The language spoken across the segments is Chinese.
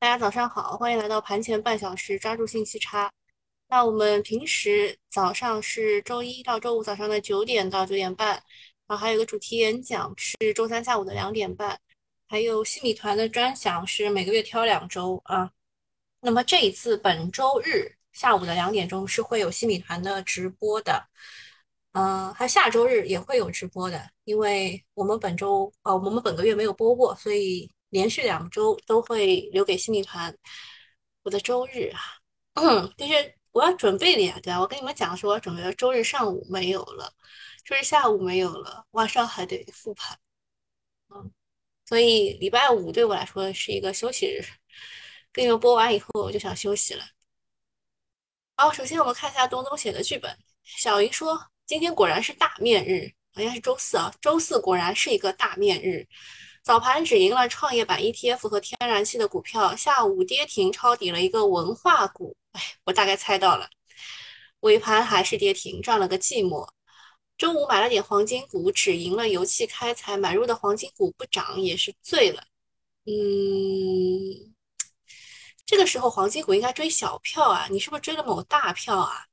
大家早上好，欢迎来到盘前半小时，抓住信息差。那我们平时早上是周一到周五早上的九点到九点半，然后还有个主题演讲是周三下午的两点半，还有新米团的专享是每个月挑两周啊。那么这一次本周日下午的两点钟是会有新米团的直播的，嗯，还下周日也会有直播的，因为我们本周呃我们本个月没有播过，所以。连续两周都会留给新米团。我的周日啊，嗯，就是我要准备的呀，对吧？我跟你们讲说，我准备了周日上午没有了，周日下午没有了，晚上还得复盘。嗯，所以礼拜五对我来说是一个休息日。跟你们播完以后，我就想休息了。好，首先我们看一下东东写的剧本。小云说，今天果然是大面日，好像是周四啊，周四果然是一个大面日。早盘只赢了创业板 ETF 和天然气的股票，下午跌停抄底了一个文化股。哎，我大概猜到了，尾盘还是跌停，赚了个寂寞。中午买了点黄金股，只赢了油气开采，买入的黄金股不涨也是醉了。嗯，这个时候黄金股应该追小票啊，你是不是追了某大票啊？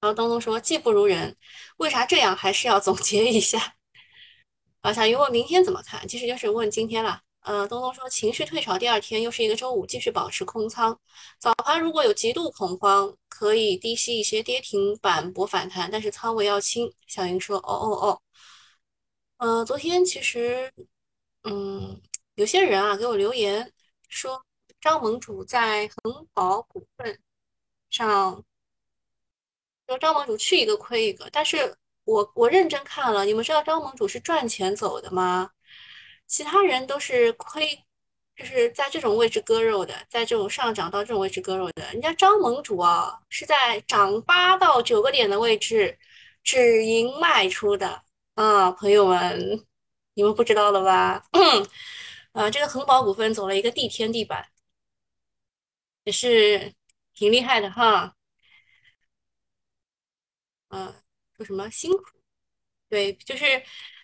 然后东东说技不如人，为啥这样？还是要总结一下。啊，小鱼问明天怎么看？其实就是问今天啦。呃，东东说情绪退潮，第二天又是一个周五，继续保持空仓。早盘如果有极度恐慌，可以低吸一些跌停板博反弹，但是仓位要轻。小云说：哦哦哦。呃，昨天其实，嗯，有些人啊给我留言说，张盟主在恒宝股份上，说张盟主去一个亏一个，但是。我我认真看了，你们知道张盟主是赚钱走的吗？其他人都是亏，就是在这种位置割肉的，在这种上涨到这种位置割肉的。人家张盟主啊，是在涨八到九个点的位置止盈卖出的啊，朋友们，你们不知道了吧？啊，这个恒宝股份走了一个地天地板，也是挺厉害的哈。嗯。说什么辛苦？对，就是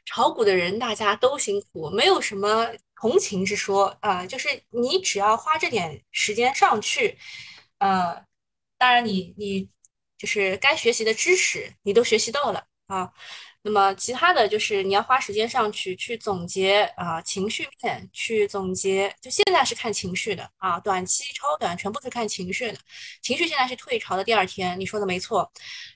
炒股的人，大家都辛苦，没有什么同情之说啊。就是你只要花这点时间上去，呃，当然你你就是该学习的知识，你都学习到了啊。那么其他的就是你要花时间上去去总结啊，情绪面去总结，就现在是看情绪的啊，短期超短全部是看情绪的，情绪现在是退潮的第二天，你说的没错。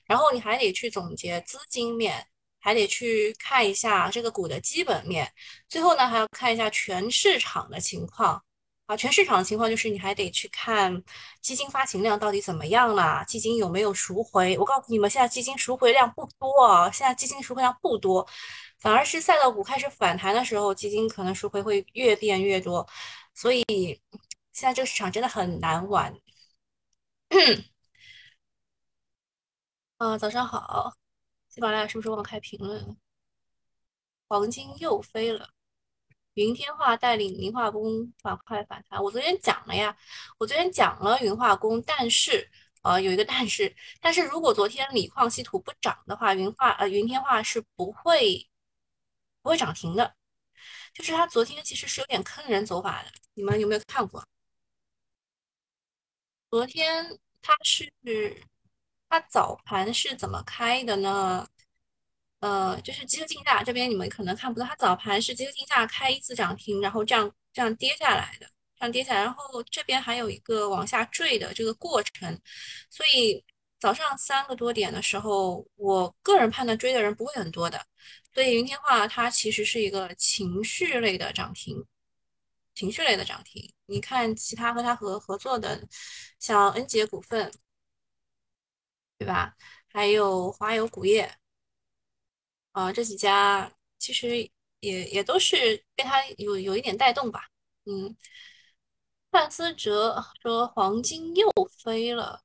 然后你还得去总结资金面，还得去看一下这个股的基本面，最后呢还要看一下全市场的情况。啊，全市场的情况就是你还得去看基金发行量到底怎么样了，基金有没有赎回？我告诉你们，现在基金赎回量不多啊，现在基金赎回量不多，反而是赛道股开始反弹的时候，基金可能赎回会越变越多，所以现在这个市场真的很难玩。啊，早上好，喜马拉雅是不是忘开评论了？黄金又飞了。云天化带领云化工板块反弹，我昨天讲了呀，我昨天讲了云化工，但是呃有一个但是，但是如果昨天锂矿稀土不涨的话，云化呃云天化是不会不会涨停的，就是它昨天其实是有点坑人走法的，你们有没有看过？昨天它是它早盘是怎么开的呢？呃，就是集合竞价这边你们可能看不到，它早盘是集合竞价开一次涨停，然后这样这样跌下来的，这样跌下来，然后这边还有一个往下坠的这个过程，所以早上三个多点的时候，我个人判断追的人不会很多的，所以云天化它其实是一个情绪类的涨停，情绪类的涨停。你看其他和它合合作的，像恩捷股份，对吧？还有华友钴业。啊，这几家其实也也都是被它有有一点带动吧。嗯，范思哲说黄金又飞了，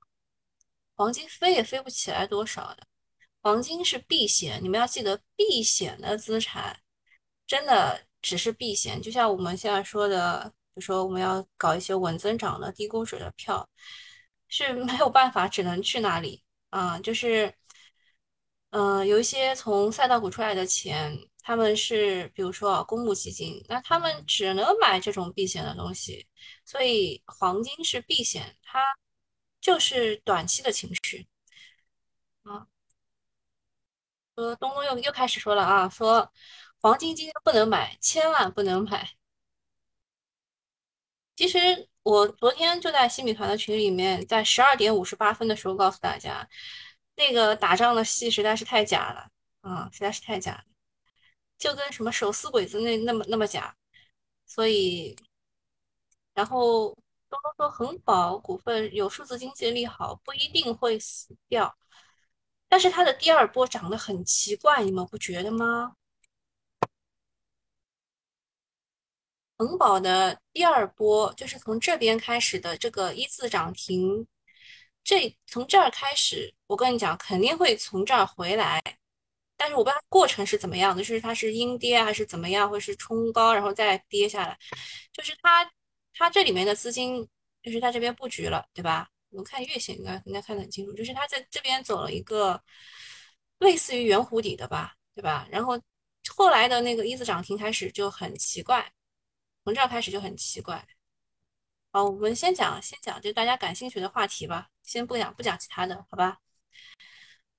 黄金飞也飞不起来多少的。黄金是避险，你们要记得避险的资产真的只是避险。就像我们现在说的，就说我们要搞一些稳增长的低估值的票，是没有办法，只能去那里啊，就是。呃，有一些从赛道股出来的钱，他们是比如说公募基金，那他们只能买这种避险的东西，所以黄金是避险，它就是短期的情绪啊。说东东又又开始说了啊，说黄金今天不能买，千万不能买。其实我昨天就在新米团的群里面，在十二点五十八分的时候告诉大家，那个打仗的戏实在是太假了啊，实在是太假了，就跟什么手撕鬼子那那么那么假。所以，然后东东说恒宝股份有数字经济利好，不一定会死掉，但是它的第二波涨得很奇怪，你们不觉得吗？恒宝的第二波就是从这边开始的这个一字涨停，这从这儿开始，我跟你讲，肯定会从这儿回来，但是我不知道过程是怎么样的，就是它是阴跌还是怎么样，或是冲高然后再跌下来，就是它它这里面的资金就是在这边布局了，对吧？我们看月线应该应该看得很清楚，就是它在这边走了一个类似于圆弧底的吧，对吧？然后后来的那个一字涨停开始就很奇怪。从这儿开始就很奇怪。好，我们先讲先讲就大家感兴趣的话题吧，先不讲不讲其他的，好吧？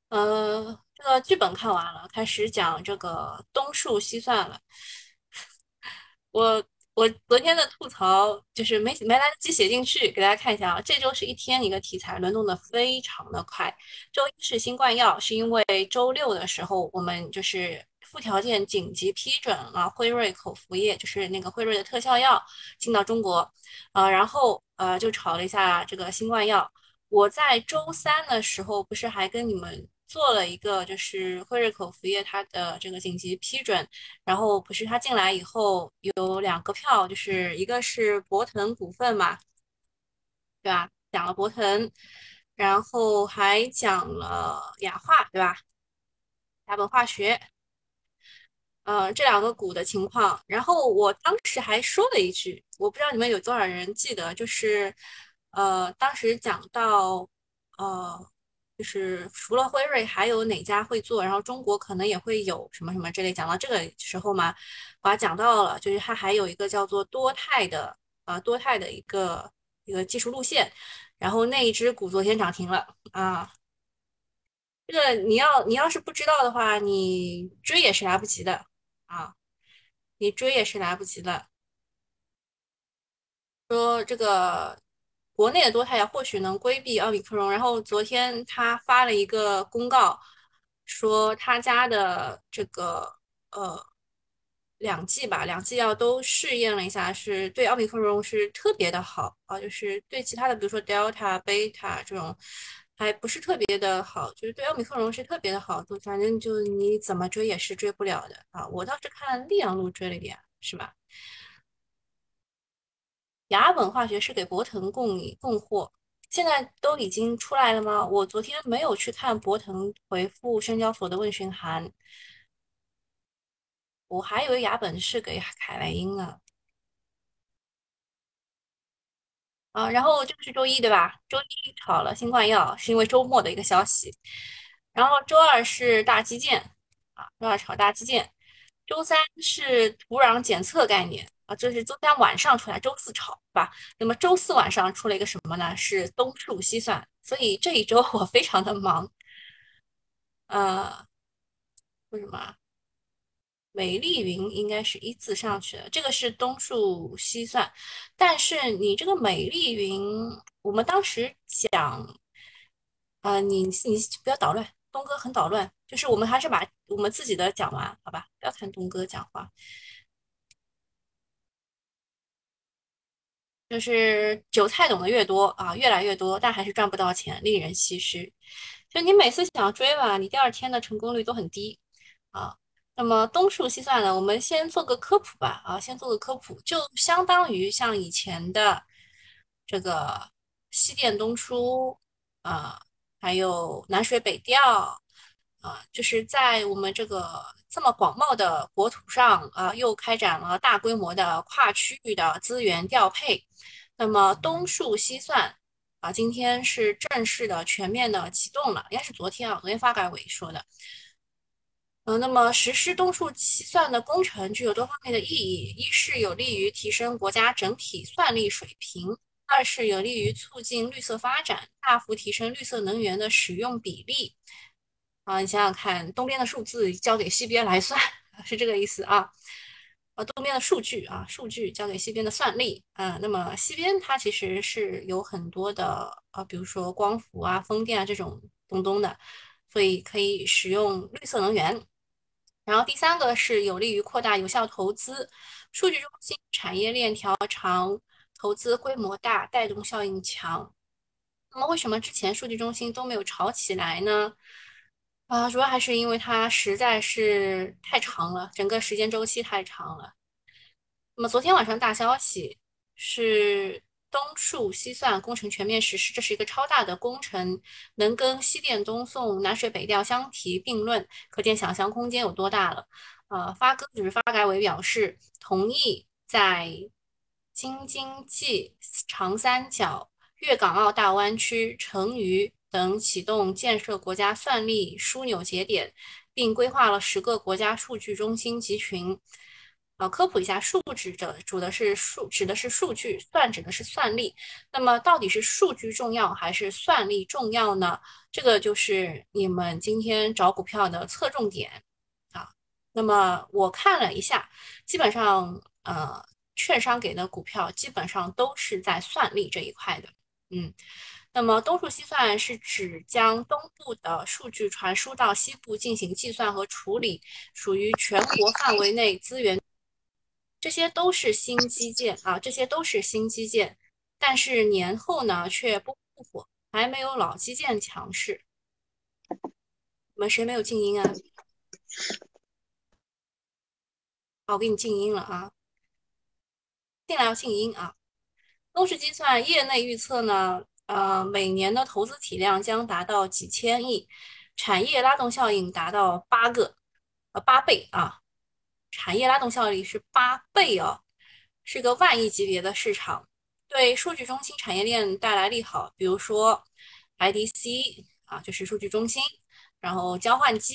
呃，这个剧本看完了，开始讲这个东数西算了。我我昨天的吐槽就是没没来得及写进去，给大家看一下啊。这周是一天一个题材，轮动的非常的快。周一是新冠药，是因为周六的时候我们就是。附条件紧急批准了辉瑞口服液，就是那个辉瑞的特效药进到中国，呃，然后呃就炒了一下这个新冠药。我在周三的时候不是还跟你们做了一个，就是辉瑞口服液它的这个紧急批准，然后不是它进来以后有两个票，就是一个是博腾股份嘛，对吧？讲了博腾，然后还讲了雅化，对吧？雅本化学。呃，这两个股的情况，然后我当时还说了一句，我不知道你们有多少人记得，就是，呃，当时讲到，呃，就是除了辉瑞，还有哪家会做，然后中国可能也会有什么什么之类，讲到这个时候嘛，我还讲到了，就是它还有一个叫做多肽的，呃，多肽的一个一个技术路线，然后那一只股昨天涨停了啊，这个你要你要是不知道的话，你追也是来不及的。啊，你追也是来不及的。说这个国内的多肽药或许能规避奥密克戎，然后昨天他发了一个公告，说他家的这个呃两剂吧，两剂药都试验了一下，是对奥密克戎是特别的好啊，就是对其他的，比如说 Delta、Beta 这种。还不是特别的好，就是对奥密克戎是特别的好，就反正就你怎么追也是追不了的啊。我倒是看溧阳路追了点，是吧？雅本化学是给博腾供供货，现在都已经出来了吗？我昨天没有去看博腾回复深交所的问询函，我还以为雅本是给凯莱英呢。啊，然后这个是周一对吧？周一炒了新冠药，是因为周末的一个消息。然后周二是大基建，啊，周二炒大基建。周三是土壤检测概念，啊，这是周三晚上出来，周四炒，对吧？那么周四晚上出了一个什么呢？是东数西算，所以这一周我非常的忙。呃，为什么？美丽云应该是一字上去的，这个是东数西算，但是你这个美丽云，我们当时讲，呃，你你不要捣乱，东哥很捣乱，就是我们还是把我们自己的讲完，好吧？不要看东哥讲话，就是韭菜懂得越多啊，越来越多，但还是赚不到钱，令人唏嘘。就你每次想追吧，你第二天的成功率都很低啊。那么东数西算呢？我们先做个科普吧，啊，先做个科普，就相当于像以前的这个西电东输，啊，还有南水北调，啊，就是在我们这个这么广袤的国土上，啊，又开展了大规模的跨区域的资源调配。那么东数西算，啊，今天是正式的全面的启动了，应该是昨天啊，昨天发改委说的。呃，那么实施东数西算的工程具有多方面的意义：一是有利于提升国家整体算力水平；二是有利于促进绿色发展，大幅提升绿色能源的使用比例。啊，你想想看，东边的数字交给西边来算，是这个意思啊。呃，东边的数据啊，数据交给西边的算力啊。那么西边它其实是有很多的呃，比如说光伏啊、风电啊这种东东的，所以可以使用绿色能源。然后第三个是有利于扩大有效投资，数据中心产业链条长，投资规模大，带动效应强。那么为什么之前数据中心都没有炒起来呢？啊，主要还是因为它实在是太长了，整个时间周期太长了。那么昨天晚上大消息是东数西算工程全面实施，这是一个超大的工程，能跟西电东送、南水北调相提并论，可见想象空间有多大了。呃，发哥就是发改委表示同意在京津冀长三角、粤港澳大湾区、成渝。等启动建设国家算力枢纽节点，并规划了十个国家数据中心集群。呃，科普一下，数指的指的是数，指的是数据；算指的是算力。那么，到底是数据重要还是算力重要呢？这个就是你们今天找股票的侧重点啊。那么我看了一下，基本上呃，券商给的股票基本上都是在算力这一块的，嗯。那么东数西算是指将东部的数据传输到西部进行计算和处理，属于全国范围内资源，这些都是新基建啊，这些都是新基建，但是年后呢却不不火，还没有老基建强势。你们谁没有静音啊？好，我给你静音了啊，进来要静音啊。东数计算业内预测呢？呃，每年的投资体量将达到几千亿，产业拉动效应达到八个，呃，八倍啊！产业拉动效率是八倍哦，是个万亿级别的市场，对数据中心产业链带来利好。比如说，IDC 啊，就是数据中心，然后交换机、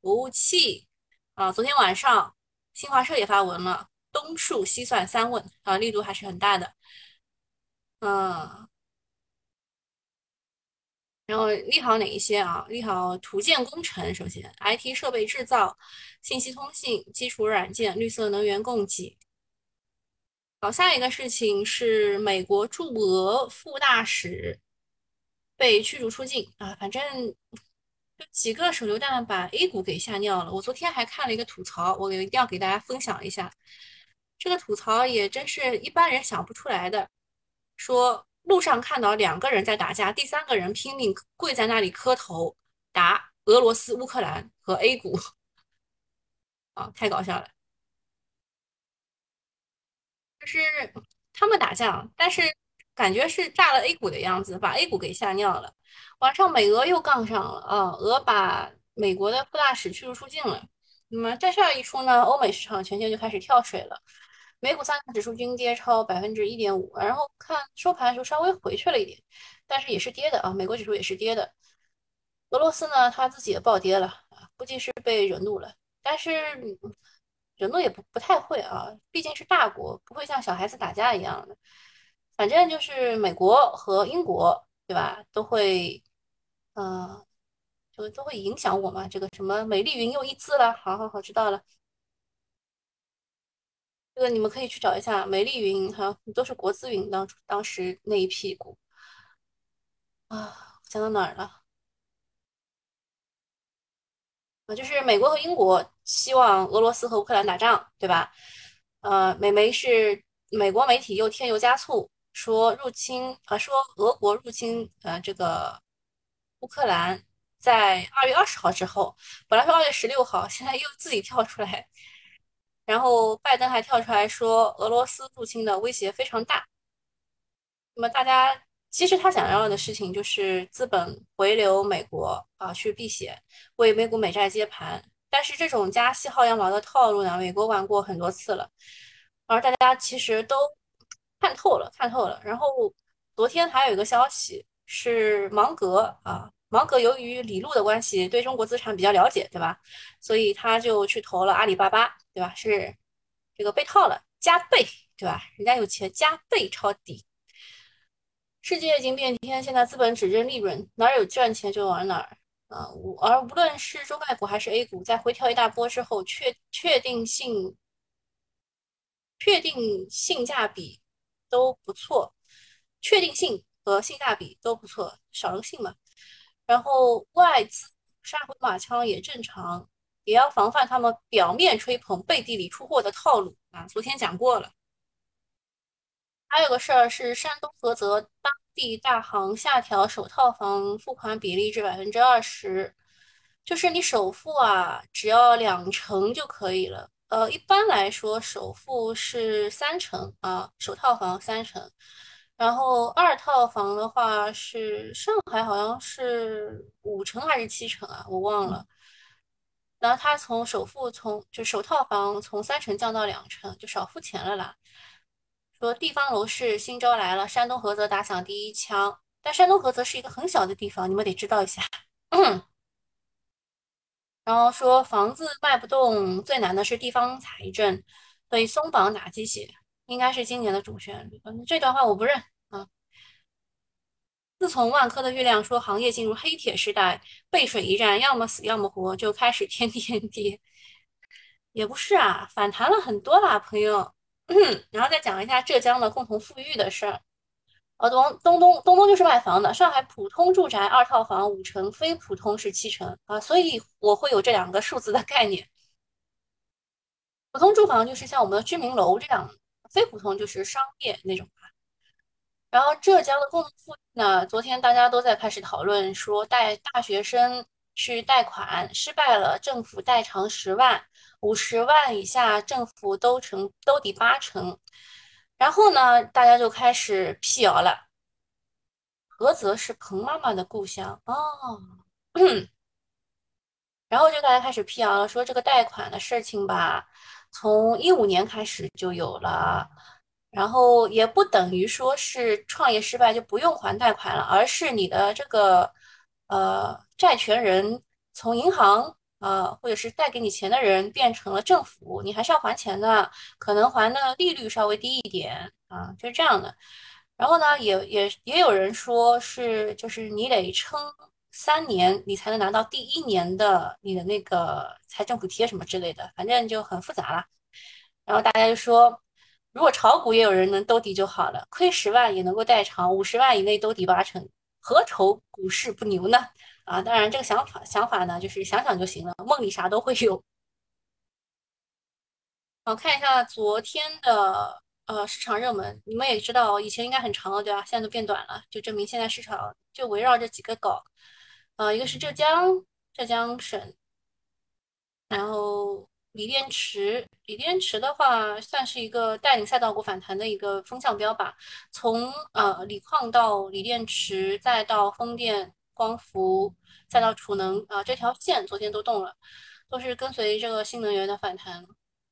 服务器啊。昨天晚上新华社也发文了，东数西算三问啊，力度还是很大的，嗯。然后利好哪一些啊？利好土建工程，首先 IT 设备制造、信息通信、基础软件、绿色能源供给。好，下一个事情是美国驻俄副大使被驱逐出境啊，反正就几个手榴弹把 A 股给吓尿了。我昨天还看了一个吐槽，我一定要给大家分享一下。这个吐槽也真是一般人想不出来的，说。路上看到两个人在打架，第三个人拼命跪在那里磕头，打俄罗斯、乌克兰和 A 股，啊，太搞笑了。就是他们打架，但是感觉是炸了 A 股的样子，把 A 股给吓尿了。晚上美俄又杠上了啊，俄把美国的副大使驱逐出境了。那么这事儿一出呢，欧美市场全线就开始跳水了。美股三大指数均跌超百分之一点五，然后看收盘的时候稍微回去了一点，但是也是跌的啊。美国指数也是跌的。俄罗斯呢，他自己也暴跌了啊，估计是被惹怒了。但是惹怒也不不太会啊，毕竟是大国，不会像小孩子打架一样的。反正就是美国和英国，对吧？都会，嗯，就都会影响我嘛。这个什么美丽云又一字了，好好好，知道了。个你们可以去找一下，美丽云哈，都是国资云当当时那一批股啊，讲到哪儿了？啊，就是美国和英国希望俄罗斯和乌克兰打仗，对吧？呃，美媒是美国媒体又添油加醋说入侵啊，说俄国入侵呃这个乌克兰在二月二十号之后，本来说二月十六号，现在又自己跳出来。然后拜登还跳出来说，俄罗斯入侵的威胁非常大。那么大家其实他想要的事情就是资本回流美国啊，去避险，为美股美债接盘。但是这种加息薅羊毛的套路呢，美国玩过很多次了，而大家其实都看透了，看透了。然后昨天还有一个消息是芒格啊，芒格由于李路的关系，对中国资产比较了解，对吧？所以他就去投了阿里巴巴，对吧？是这个被套了，加倍，对吧？人家有钱，加倍抄底。世界已经变天，现在资本只认利润，哪有赚钱就往哪儿啊！而无论是中概股还是 A 股，在回调一大波之后，确确定性、确定性价比都不错，确定性和性价比都不错，少了个性嘛。然后外资杀回马枪也正常，也要防范他们表面吹捧、背地里出货的套路啊。昨天讲过了。还有个事儿是，山东菏泽当地大行下调首套房付款比例至百分之二十，就是你首付啊，只要两成就可以了。呃，一般来说，首付是三成啊，首套房三成，然后二套房的话是上海好像是五成还是七成啊，我忘了。然后他从首付从就首套房从三成降到两成，就少付钱了啦。说地方楼市新招来了，山东菏泽打响第一枪。但山东菏泽是一个很小的地方，你们得知道一下。然后说房子卖不动，最难的是地方财政，所以松绑打鸡血应该是今年的主旋律。嗯，这段话我不认。自从万科的月亮说行业进入黑铁时代，背水一战，要么死要么活，就开始天天跌。也不是啊，反弹了很多啦，朋友。然后再讲一下浙江的共同富裕的事儿。呃，东东东东东就是卖房的，上海普通住宅二套房五成，非普通是七成啊，所以我会有这两个数字的概念。普通住房就是像我们的居民楼这样，非普通就是商业那种。然后浙江的共同富裕呢，昨天大家都在开始讨论说带大学生去贷款失败了，政府代偿十万。五十万以下，政府都成都抵八成，然后呢，大家就开始辟谣了。菏泽是彭妈妈的故乡哦，然后就大家开始辟谣了，说这个贷款的事情吧，从一五年开始就有了，然后也不等于说是创业失败就不用还贷款了，而是你的这个呃债权人从银行。呃，或者是贷给你钱的人变成了政府，你还是要还钱的，可能还的利率稍微低一点啊，就是这样的。然后呢，也也也有人说是，就是你得撑三年，你才能拿到第一年的你的那个财政补贴什么之类的，反正就很复杂了。然后大家就说，如果炒股也有人能兜底就好了，亏十万也能够代偿，五十万以内兜底八成，何愁股市不牛呢？啊，当然，这个想法想法呢，就是想想就行了，梦里啥都会有。好，看一下昨天的呃市场热门，你们也知道，以前应该很长了，对吧？现在都变短了，就证明现在市场就围绕这几个搞。呃，一个是浙江，浙江省，然后。锂电池，锂电池的话，算是一个带领赛道股反弹的一个风向标吧。从呃锂矿到锂电池，再到风电、光伏，再到储能啊，这条线昨天都动了，都是跟随这个新能源的反弹。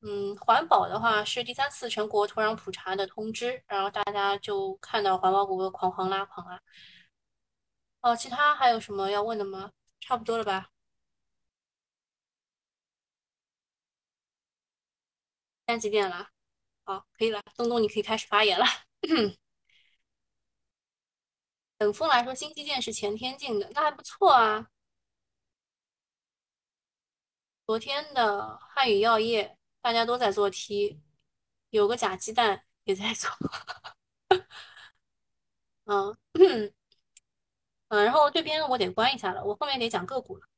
嗯，环保的话是第三次全国土壤普查的通知，然后大家就看到环保股狂狂拉狂啊。哦，其他还有什么要问的吗？差不多了吧？现在几点了？好，可以了，东东，你可以开始发言了。等风来说，新基建是前天进的，那还不错啊。昨天的汉语药业，大家都在做 T，有个假鸡蛋也在做。嗯 嗯，然后这边我得关一下了，我后面得讲个股了。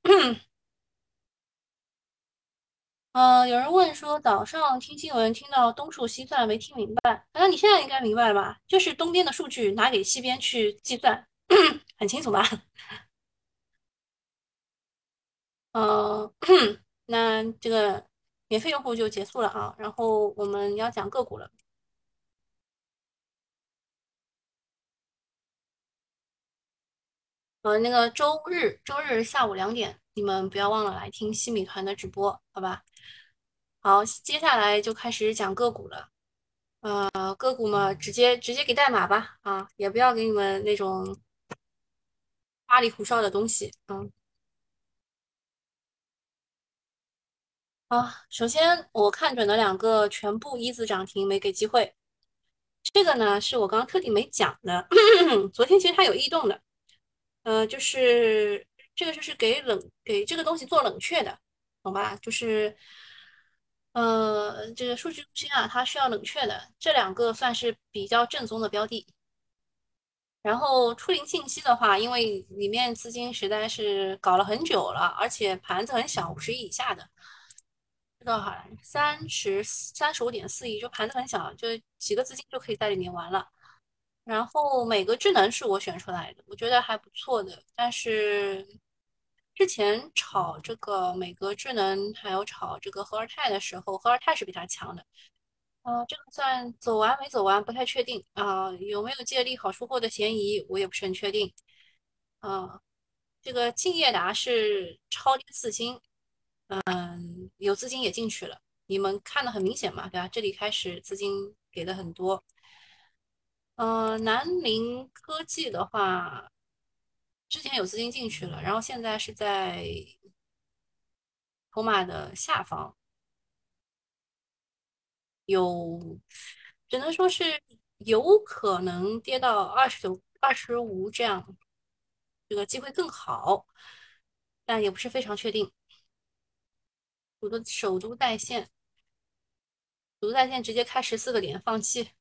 嗯，有人问说早上听新闻听到东数西算没听明白，那你现在应该明白了吧？就是东边的数据拿给西边去计算，很清楚吧？嗯，那这个免费用户就结束了啊，然后我们要讲个股了。呃，那个周日周日下午两点，你们不要忘了来听西米团的直播，好吧？好，接下来就开始讲个股了。呃，个股嘛，直接直接给代码吧，啊，也不要给你们那种花里胡哨的东西。嗯，好，首先我看准了两个全部一字涨停，没给机会。这个呢是我刚刚特地没讲的，昨天其实它有异动的，呃，就是这个就是给冷给这个东西做冷却的，懂吧？就是呃这个数据中心啊，它需要冷却的，这两个算是比较正宗的标的。然后初灵信息的话，因为里面资金实在是搞了很久了，而且盘子很小，五十亿以下的，知道哈，三十三十五点四亿，就盘子很小，就几个资金就可以在里面玩了。然后每个智能是我选出来的，我觉得还不错的。但是之前炒这个美格智能，还有炒这个和尔泰的时候，和尔泰是比它强的。呃，这个算走完没走完不太确定啊，有没有借利好出货的嫌疑，我也不是很确定。啊，这个敬业达是超跌四星，嗯，有资金也进去了，你们看的很明显嘛，对吧？这里开始资金给的很多。呃，南宁科技的话，之前有资金进去了，然后现在是在筹码的下方，有，只能说是有可能跌到二十九、二十五这样，这个机会更好，但也不是非常确定。我的首都在线，首都在线直接开十四个点，放弃。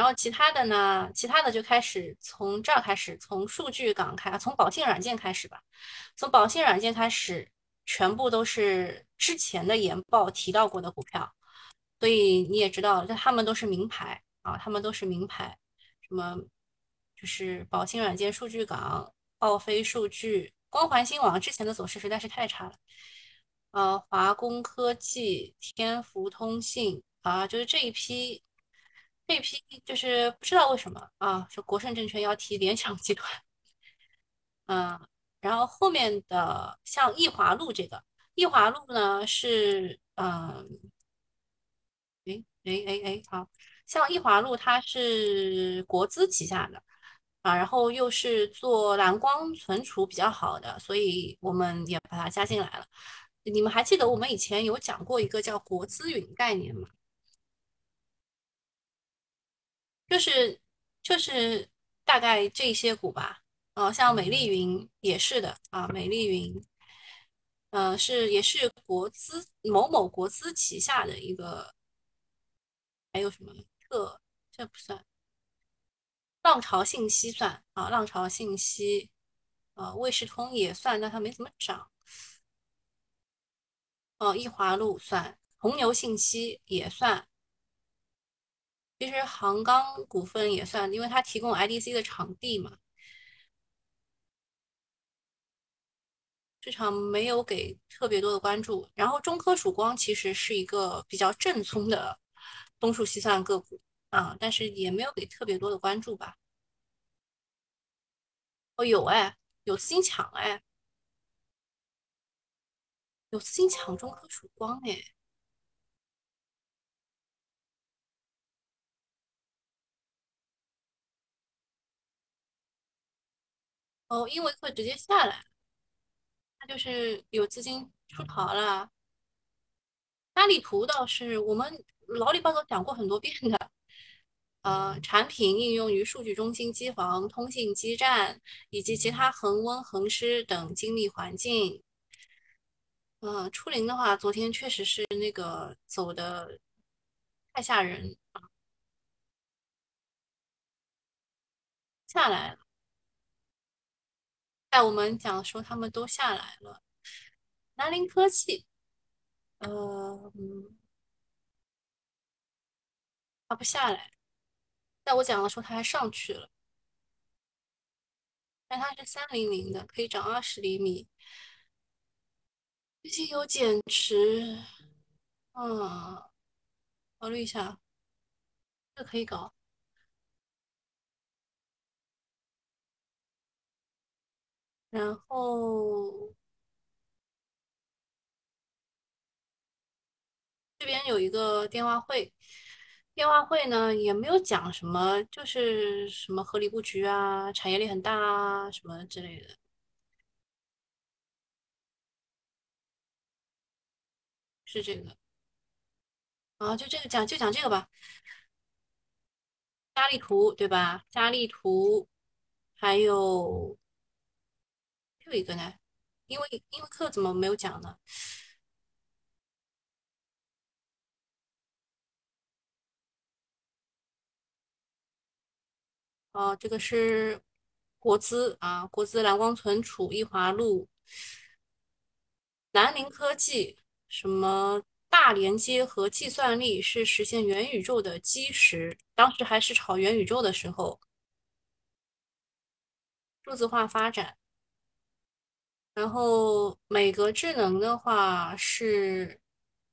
然后其他的呢？其他的就开始从这儿开始，从数据港开，从宝信软件开始吧。从宝信软件开始，全部都是之前的研报提到过的股票，所以你也知道，这他们都是名牌啊，他们都是名牌。什么就是宝信软件、数据港、奥飞数据、光环新网之前的走势实在是太差了。呃，华工科技、天福通信啊，就是这一批。这批就是不知道为什么啊，就国盛证券要提联想集团，嗯，然后后面的像易华路这个，易华路呢是嗯，哎哎哎哎，好像易华路它是国资旗下的啊，然后又是做蓝光存储比较好的，所以我们也把它加进来了。你们还记得我们以前有讲过一个叫国资云概念吗？就是就是大概这些股吧，呃，像美丽云也是的啊，美丽云，呃，是也是国资某某国资旗下的一个，还有什么特这不算，浪潮信息算啊，浪潮信息，呃，卫士通也算，但它没怎么涨，哦，易华路算，红牛信息也算。其实杭钢股份也算，因为它提供 IDC 的场地嘛。市场没有给特别多的关注。然后中科曙光其实是一个比较正宗的东数西算个股啊，但是也没有给特别多的关注吧。哦，有哎，有资金抢哎，有资金抢中科曙光哎。哦，英维克直接下来，它就是有资金出逃了。大力图倒是我们老里八早讲过很多遍的，呃，产品应用于数据中心、机房、通信基站以及其他恒温恒湿等精密环境。呃，初灵的话，昨天确实是那个走的太吓人啊，下来了。在我们讲说他们都下来了，南林科技，呃，它不下来，在我讲的时候它还上去了，但它是三零零的，可以涨二十厘米，最近有减持，嗯，考虑一下，这可以搞。然后这边有一个电话会，电话会呢也没有讲什么，就是什么合理布局啊，产业链很大啊，什么之类的，是这个。啊，就这个讲就讲这个吧。佳丽图对吧？佳丽图还有有一个呢，因为因为课怎么没有讲呢？哦，这个是国资啊，国资蓝光存储、易华路、南宁科技，什么大连接和计算力是实现元宇宙的基石。当时还是炒元宇宙的时候，数字化发展。然后美格智能的话是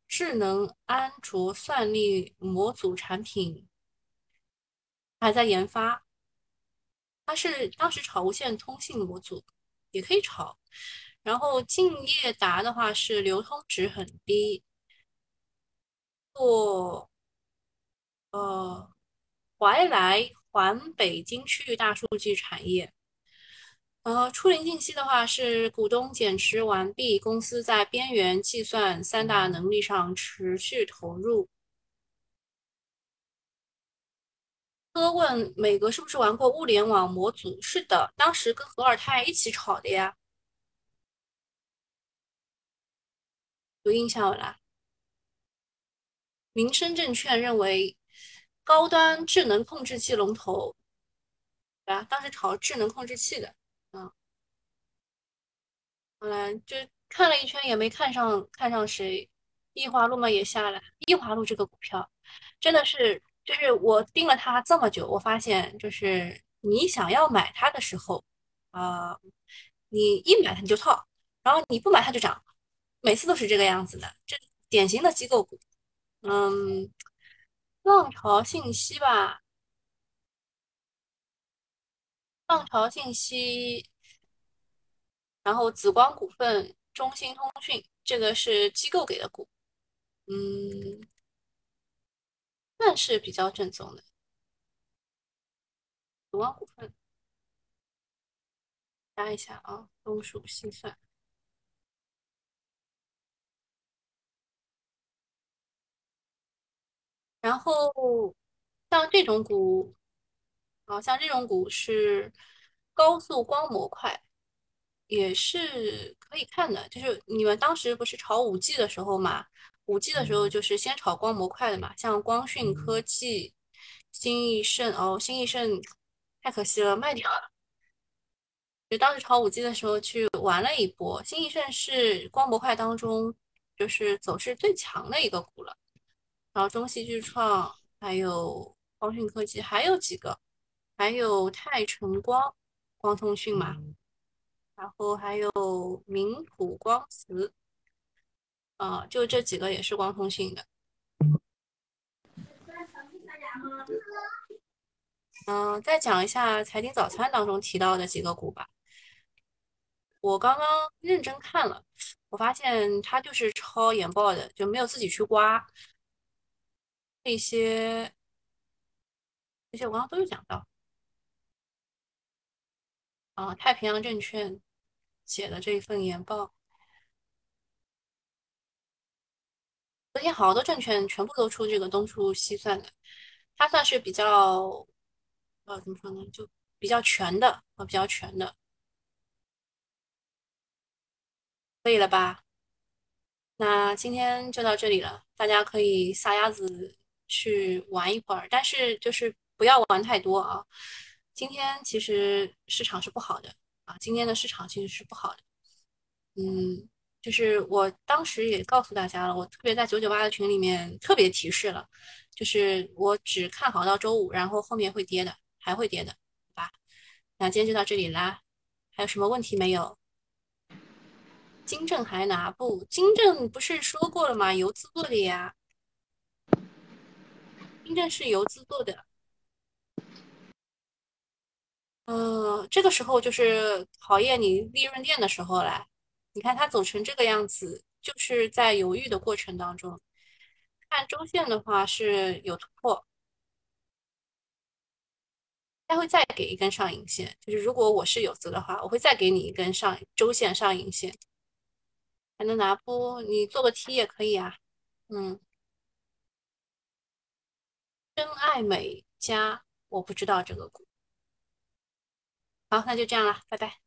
智能安卓算力模组产品还在研发。它是当时炒无线通信模组，也可以炒。然后敬业达的话是流通值很低，做呃怀来环北京区域大数据产业。呃，初林信息的话是股东减持完毕，公司在边缘计算三大能力上持续投入。哥问美格是不是玩过物联网模组？是的，当时跟何尔泰一起炒的呀，有印象啦。民生证券认为高端智能控制器龙头，啊？当时炒智能控制器的，后来就看了一圈也没看上，看上谁？易华路嘛也下来，易华路这个股票真的是。就是我盯了它这么久，我发现就是你想要买它的时候，啊，你一买它你就套，然后你不买它就涨，每次都是这个样子的，这典型的机构股。嗯，浪潮信息吧，浪潮信息，然后紫光股份、中兴通讯，这个是机构给的股，嗯。算是比较正宗的，紫光股份，加一下啊，东数西算。然后像这种股，啊，像这种股是高速光模块，也是可以看的。就是你们当时不是炒五 G 的时候嘛？五 G 的时候就是先炒光模块的嘛，像光讯科技、新易盛哦，新易盛太可惜了，卖掉了。就当时炒五 G 的时候去玩了一波，新易盛是光模块当中就是走势最强的一个股了。然后中戏巨创，还有光讯科技，还有几个，还有泰晨光、光通讯嘛，然后还有明普光磁。啊，就这几个也是光通信的。嗯，再讲一下财经早餐当中提到的几个股吧。我刚刚认真看了，我发现它就是抄研报的，就没有自己去刮。这些这些我刚刚都有讲到。啊，太平洋证券写的这一份研报。昨天好多证券全部都出这个东出西算的，它算是比较，呃，怎么说呢？就比较全的，呃，比较全的，可以了吧？那今天就到这里了，大家可以撒丫子去玩一会儿，但是就是不要玩太多啊。今天其实市场是不好的啊，今天的市场其实是不好的，嗯。就是我当时也告诉大家了，我特别在九九八的群里面特别提示了，就是我只看好到周五，然后后面会跌的，还会跌的，好吧？那今天就到这里啦，还有什么问题没有？金正还拿不？金正不是说过了吗？游资做的呀，金正是游资做的。呃，这个时候就是考验你利润链的时候了。你看它走成这个样子，就是在犹豫的过程当中。看周线的话是有突破，它会再给一根上影线，就是如果我是有资的话，我会再给你一根上周线上影线。还能拿不？你做个 T 也可以啊。嗯，真爱美家，我不知道这个股。好，那就这样了，拜拜。